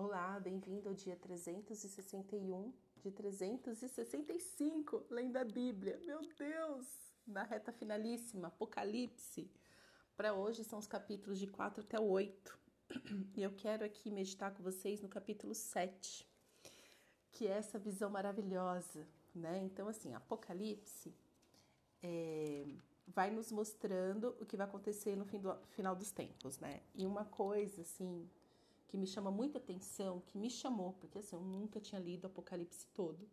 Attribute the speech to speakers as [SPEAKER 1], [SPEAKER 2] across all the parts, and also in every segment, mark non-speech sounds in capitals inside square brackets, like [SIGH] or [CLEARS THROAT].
[SPEAKER 1] Olá, bem-vindo ao dia 361 de 365, lendo a Bíblia. Meu Deus! Na reta finalíssima, Apocalipse. Para hoje são os capítulos de 4 até 8. [CLEARS THROAT] E eu quero aqui meditar com vocês no capítulo 7, que é essa visão maravilhosa, né? Então, assim, Apocalipse é, vai nos mostrando o que vai acontecer no do, final dos tempos, né? E uma coisa, assim, que me chama muita atenção, que me chamou, porque assim, eu nunca tinha lido Apocalipse todo,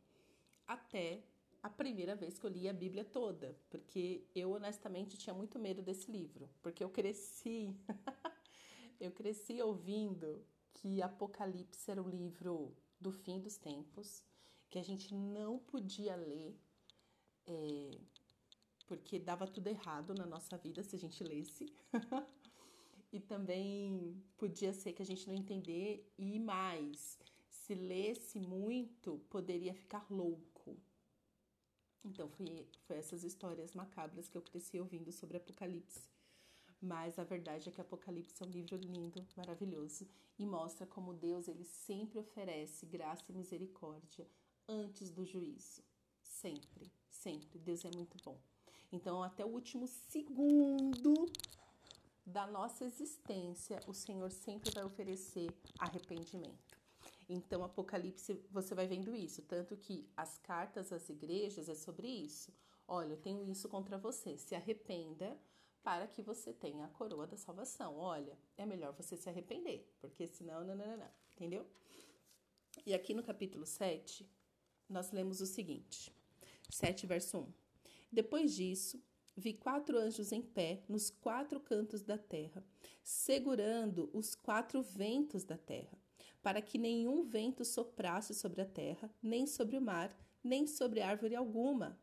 [SPEAKER 1] até a primeira vez que eu li a Bíblia toda, porque eu honestamente tinha muito medo desse livro, porque eu cresci, [LAUGHS] eu cresci ouvindo que Apocalipse era o livro do fim dos tempos, que a gente não podia ler, é, porque dava tudo errado na nossa vida se a gente lesse. [LAUGHS] e também podia ser que a gente não entender e mais, se lesse muito, poderia ficar louco. Então foi, foi essas histórias macabras que eu cresci ouvindo sobre Apocalipse. Mas a verdade é que Apocalipse é um livro lindo, maravilhoso e mostra como Deus ele sempre oferece graça e misericórdia antes do juízo. Sempre, sempre. Deus é muito bom. Então, até o último segundo da nossa existência, o Senhor sempre vai oferecer arrependimento. Então, Apocalipse, você vai vendo isso, tanto que as cartas às igrejas é sobre isso. Olha, eu tenho isso contra você, se arrependa para que você tenha a coroa da salvação. Olha, é melhor você se arrepender, porque senão, não, não, não, não. entendeu? E aqui no capítulo 7, nós lemos o seguinte: 7, verso 1. Depois disso, vi quatro anjos em pé nos quatro cantos da terra, segurando os quatro ventos da terra, para que nenhum vento soprasse sobre a terra, nem sobre o mar, nem sobre árvore alguma.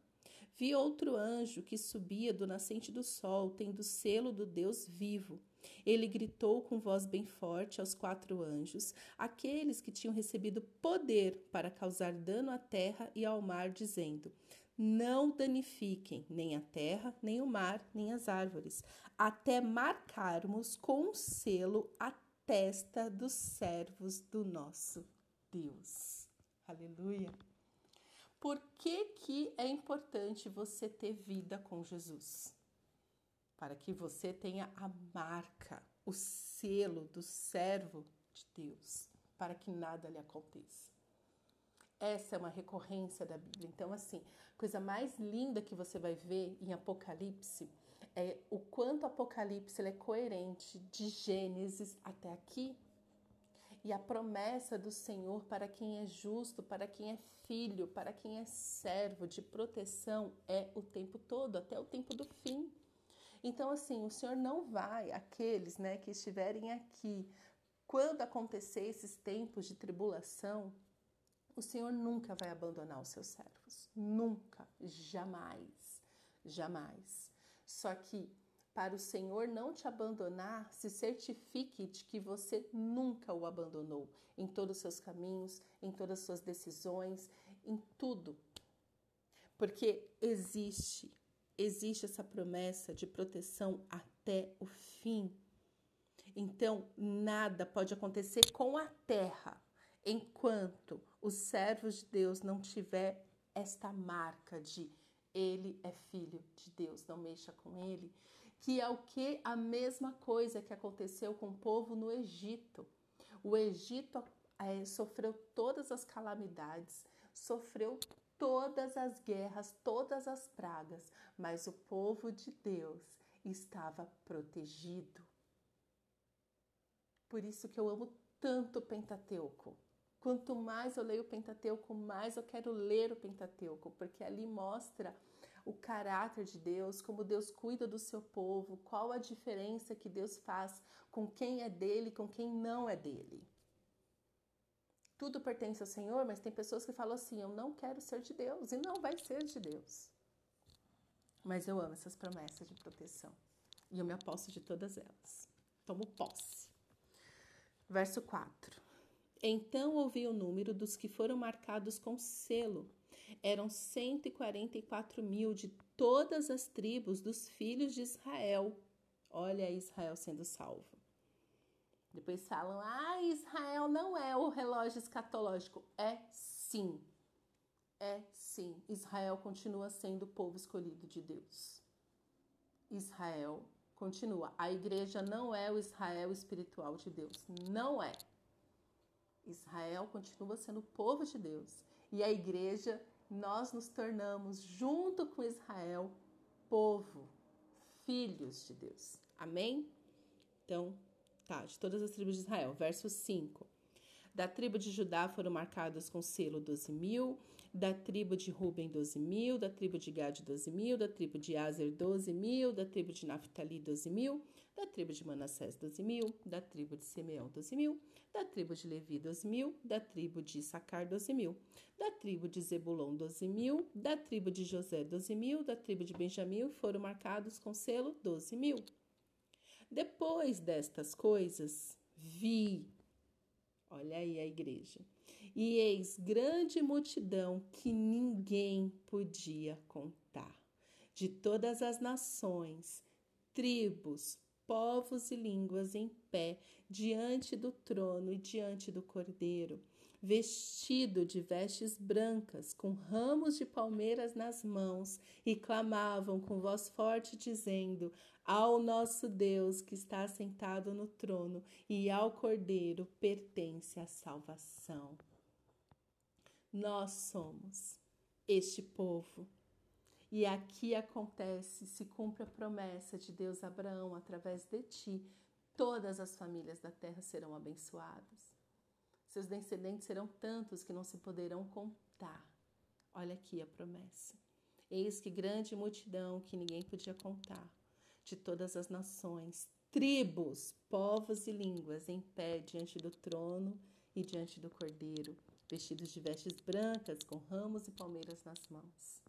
[SPEAKER 1] Vi outro anjo que subia do nascente do sol, tendo o selo do Deus vivo. Ele gritou com voz bem forte aos quatro anjos, aqueles que tinham recebido poder para causar dano à terra e ao mar, dizendo: não danifiquem nem a terra, nem o mar, nem as árvores, até marcarmos com selo a testa dos servos do nosso Deus. Aleluia. Por que, que é importante você ter vida com Jesus? Para que você tenha a marca, o selo do servo de Deus, para que nada lhe aconteça. Essa é uma recorrência da Bíblia. Então, assim, coisa mais linda que você vai ver em Apocalipse é o quanto Apocalipse é coerente de Gênesis até aqui. E a promessa do Senhor para quem é justo, para quem é filho, para quem é servo de proteção é o tempo todo, até o tempo do fim. Então, assim, o Senhor não vai, aqueles né, que estiverem aqui, quando acontecer esses tempos de tribulação, o Senhor nunca vai abandonar os seus servos. Nunca, jamais, jamais. Só que para o Senhor não te abandonar, se certifique de que você nunca o abandonou em todos os seus caminhos, em todas as suas decisões, em tudo. Porque existe, existe essa promessa de proteção até o fim. Então, nada pode acontecer com a terra enquanto os servos de Deus não tiver esta marca de ele é filho de Deus, não mexa com ele, que é o que a mesma coisa que aconteceu com o povo no Egito. O Egito é, sofreu todas as calamidades, sofreu todas as guerras, todas as pragas, mas o povo de Deus estava protegido. Por isso que eu amo tanto o Pentateuco. Quanto mais eu leio o Pentateuco, mais eu quero ler o Pentateuco, porque ali mostra o caráter de Deus, como Deus cuida do seu povo, qual a diferença que Deus faz com quem é dele e com quem não é dele. Tudo pertence ao Senhor, mas tem pessoas que falam assim: eu não quero ser de Deus, e não vai ser de Deus. Mas eu amo essas promessas de proteção e eu me aposto de todas elas. Tomo posse. Verso 4. Então ouvi o número dos que foram marcados com selo. Eram 144 mil de todas as tribos dos filhos de Israel. Olha Israel sendo salvo. Depois falam: ah, Israel não é o relógio escatológico? É sim. É sim. Israel continua sendo o povo escolhido de Deus. Israel continua. A igreja não é o Israel espiritual de Deus. Não é. Israel continua sendo o povo de Deus. E a igreja, nós nos tornamos, junto com Israel, povo, filhos de Deus. Amém? Então, tá, de todas as tribos de Israel. Verso 5. Da tribo de Judá foram marcados com selo 12 mil, da tribo de Ruben 12 mil, da tribo de Gad 12 mil, da tribo de Azer 12 mil, da tribo de Naphtali 12 mil, da tribo de Manassés 12 mil, da tribo de Simeão 12 mil, da tribo de Levi 12 mil, da tribo de Sacar 12 mil, da tribo de Zebulon 12 mil, da tribo de José 12 mil, da tribo de Benjamim foram marcados com selo 12 mil. Depois destas coisas, vi Olha aí a igreja. E eis grande multidão que ninguém podia contar, de todas as nações, tribos, povos e línguas em pé diante do trono e diante do cordeiro, vestido de vestes brancas, com ramos de palmeiras nas mãos, e clamavam com voz forte, dizendo: ao nosso Deus que está sentado no trono e ao Cordeiro pertence a salvação. Nós somos este povo. E aqui acontece, se cumpre a promessa de Deus a Abraão através de ti, todas as famílias da terra serão abençoadas. Seus descendentes serão tantos que não se poderão contar. Olha aqui a promessa. Eis que grande multidão que ninguém podia contar de todas as nações, tribos, povos e línguas em pé diante do trono e diante do cordeiro, vestidos de vestes brancas, com ramos e palmeiras nas mãos.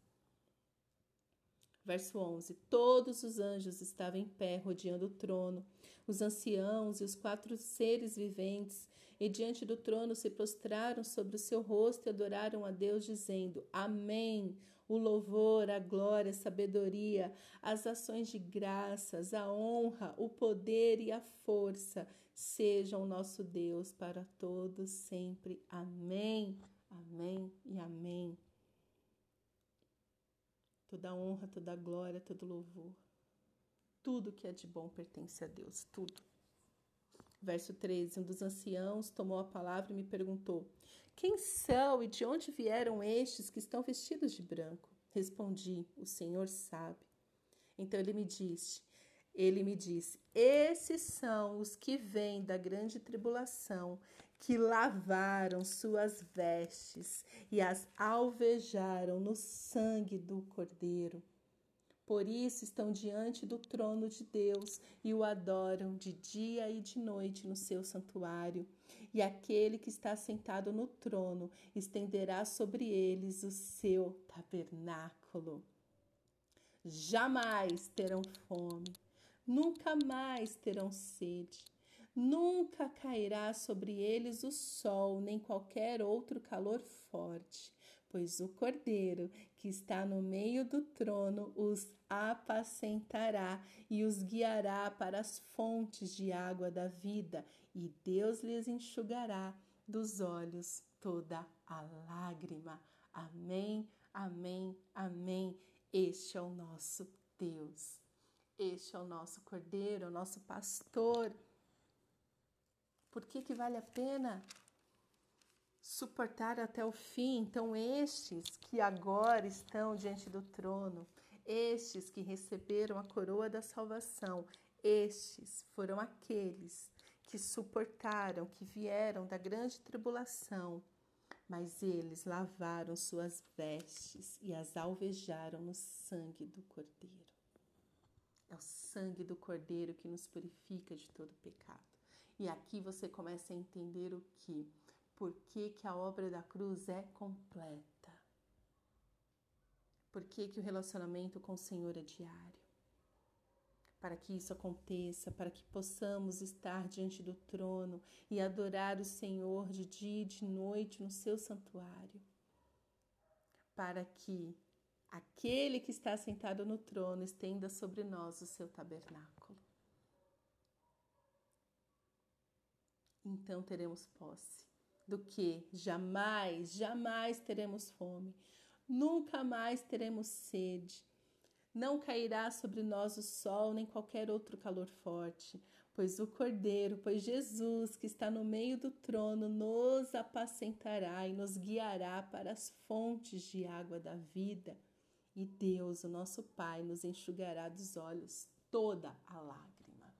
[SPEAKER 1] Verso 11: Todos os anjos estavam em pé, rodeando o trono, os anciãos e os quatro seres viventes, e diante do trono se prostraram sobre o seu rosto e adoraram a Deus, dizendo: Amém o louvor, a glória, a sabedoria, as ações de graças, a honra, o poder e a força sejam nosso Deus para todos sempre. Amém, amém e amém. Toda honra, toda glória, todo louvor, tudo que é de bom pertence a Deus, tudo. Verso 13: Um dos anciãos tomou a palavra e me perguntou: quem são e de onde vieram estes que estão vestidos de branco? Respondi: O Senhor sabe. Então ele me disse: Ele me disse: Esses são os que vêm da grande tribulação, que lavaram suas vestes e as alvejaram no sangue do Cordeiro. Por isso estão diante do trono de Deus e o adoram de dia e de noite no seu santuário. E aquele que está sentado no trono estenderá sobre eles o seu tabernáculo. Jamais terão fome, nunca mais terão sede. Nunca cairá sobre eles o sol, nem qualquer outro calor forte pois o Cordeiro que está no meio do trono os apacentará e os guiará para as fontes de água da vida, e Deus lhes enxugará dos olhos toda a lágrima. Amém, amém, amém. Este é o nosso Deus. Este é o nosso Cordeiro, o nosso pastor. Por que, que vale a pena suportar até o fim. Então, estes que agora estão diante do trono, estes que receberam a coroa da salvação, estes foram aqueles que suportaram, que vieram da grande tribulação, mas eles lavaram suas vestes e as alvejaram no sangue do Cordeiro. É o sangue do Cordeiro que nos purifica de todo pecado. E aqui você começa a entender o que por que, que a obra da cruz é completa. Por que, que o relacionamento com o Senhor é diário. Para que isso aconteça, para que possamos estar diante do trono e adorar o Senhor de dia e de noite no seu santuário. Para que aquele que está sentado no trono estenda sobre nós o seu tabernáculo. Então teremos posse do que jamais, jamais teremos fome, nunca mais teremos sede. Não cairá sobre nós o sol nem qualquer outro calor forte, pois o Cordeiro, pois Jesus, que está no meio do trono, nos apacentará e nos guiará para as fontes de água da vida. E Deus, o nosso Pai, nos enxugará dos olhos toda a lágrima.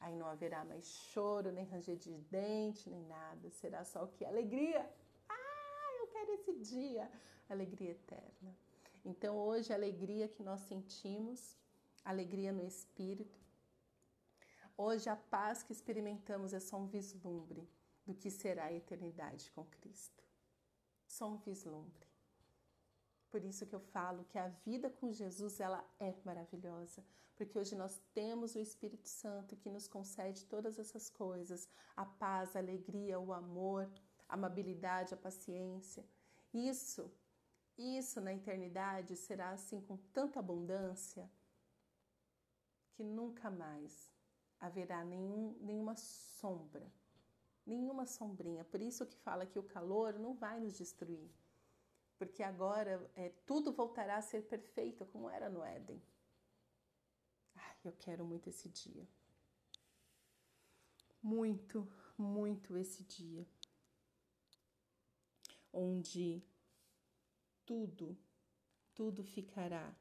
[SPEAKER 1] Aí não haverá mais choro, nem ranger de dente, nem nada. Será só o que? Alegria. Ah, eu quero esse dia. Alegria eterna. Então, hoje, a alegria que nós sentimos, alegria no espírito. Hoje, a paz que experimentamos é só um vislumbre do que será a eternidade com Cristo. Só um vislumbre. Por isso que eu falo que a vida com Jesus ela é maravilhosa, porque hoje nós temos o Espírito Santo que nos concede todas essas coisas: a paz, a alegria, o amor, a amabilidade, a paciência. Isso isso na eternidade será assim com tanta abundância que nunca mais haverá nenhum, nenhuma sombra, nenhuma sombrinha. Por isso que fala que o calor não vai nos destruir, porque agora é, tudo voltará a ser perfeito como era no Éden. Ai, eu quero muito esse dia. Muito, muito esse dia. Onde tudo, tudo ficará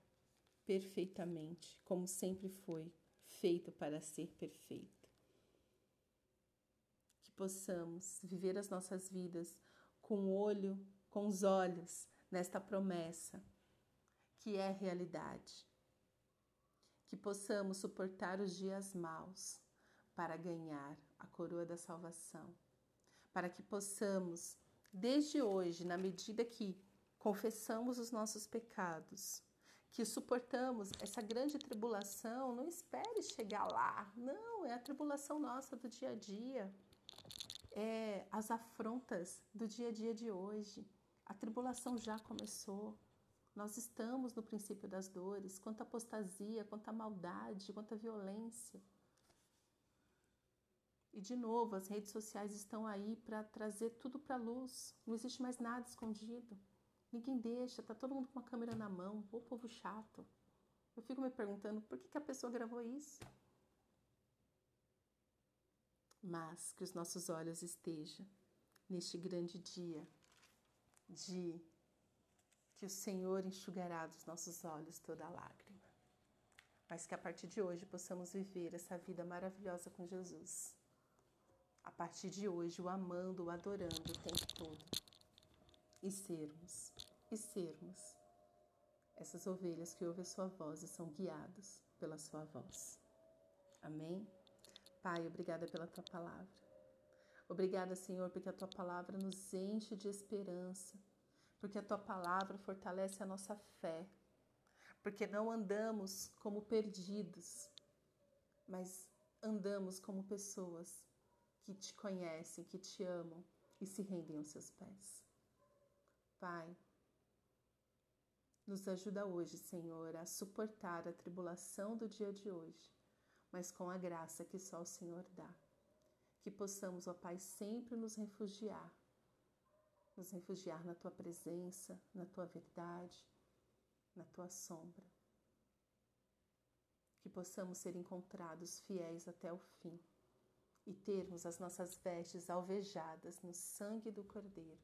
[SPEAKER 1] perfeitamente, como sempre foi, feito para ser perfeito. Que possamos viver as nossas vidas com o olho, com os olhos nesta promessa que é realidade. Que possamos suportar os dias maus para ganhar a coroa da salvação. Para que possamos, desde hoje, na medida que confessamos os nossos pecados, que suportamos essa grande tribulação, não espere chegar lá. Não, é a tribulação nossa do dia a dia. É as afrontas do dia a dia de hoje. A tribulação já começou. Nós estamos no princípio das dores, quanta apostasia, quanta maldade, quanta violência. E de novo, as redes sociais estão aí para trazer tudo para a luz. Não existe mais nada escondido. Ninguém deixa, tá todo mundo com uma câmera na mão, o povo chato. Eu fico me perguntando por que, que a pessoa gravou isso. Mas que os nossos olhos estejam neste grande dia de que o Senhor enxugará dos nossos olhos toda lágrima. Mas que a partir de hoje possamos viver essa vida maravilhosa com Jesus. A partir de hoje, o amando, o adorando o tempo todo e sermos, e sermos essas ovelhas que ouvem a sua voz e são guiadas pela sua voz. Amém? Pai, obrigada pela tua palavra. Obrigada, Senhor, porque a tua palavra nos enche de esperança, porque a tua palavra fortalece a nossa fé, porque não andamos como perdidos, mas andamos como pessoas que te conhecem, que te amam e se rendem aos seus pés. Pai, nos ajuda hoje, Senhor, a suportar a tribulação do dia de hoje, mas com a graça que só o Senhor dá. Que possamos, ó Pai, sempre nos refugiar, nos refugiar na Tua presença, na Tua verdade, na Tua sombra. Que possamos ser encontrados fiéis até o fim e termos as nossas vestes alvejadas no sangue do Cordeiro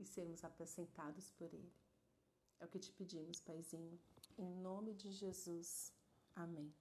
[SPEAKER 1] e sermos apacentados por Ele. É o que te pedimos, Paizinho. Em nome de Jesus. Amém.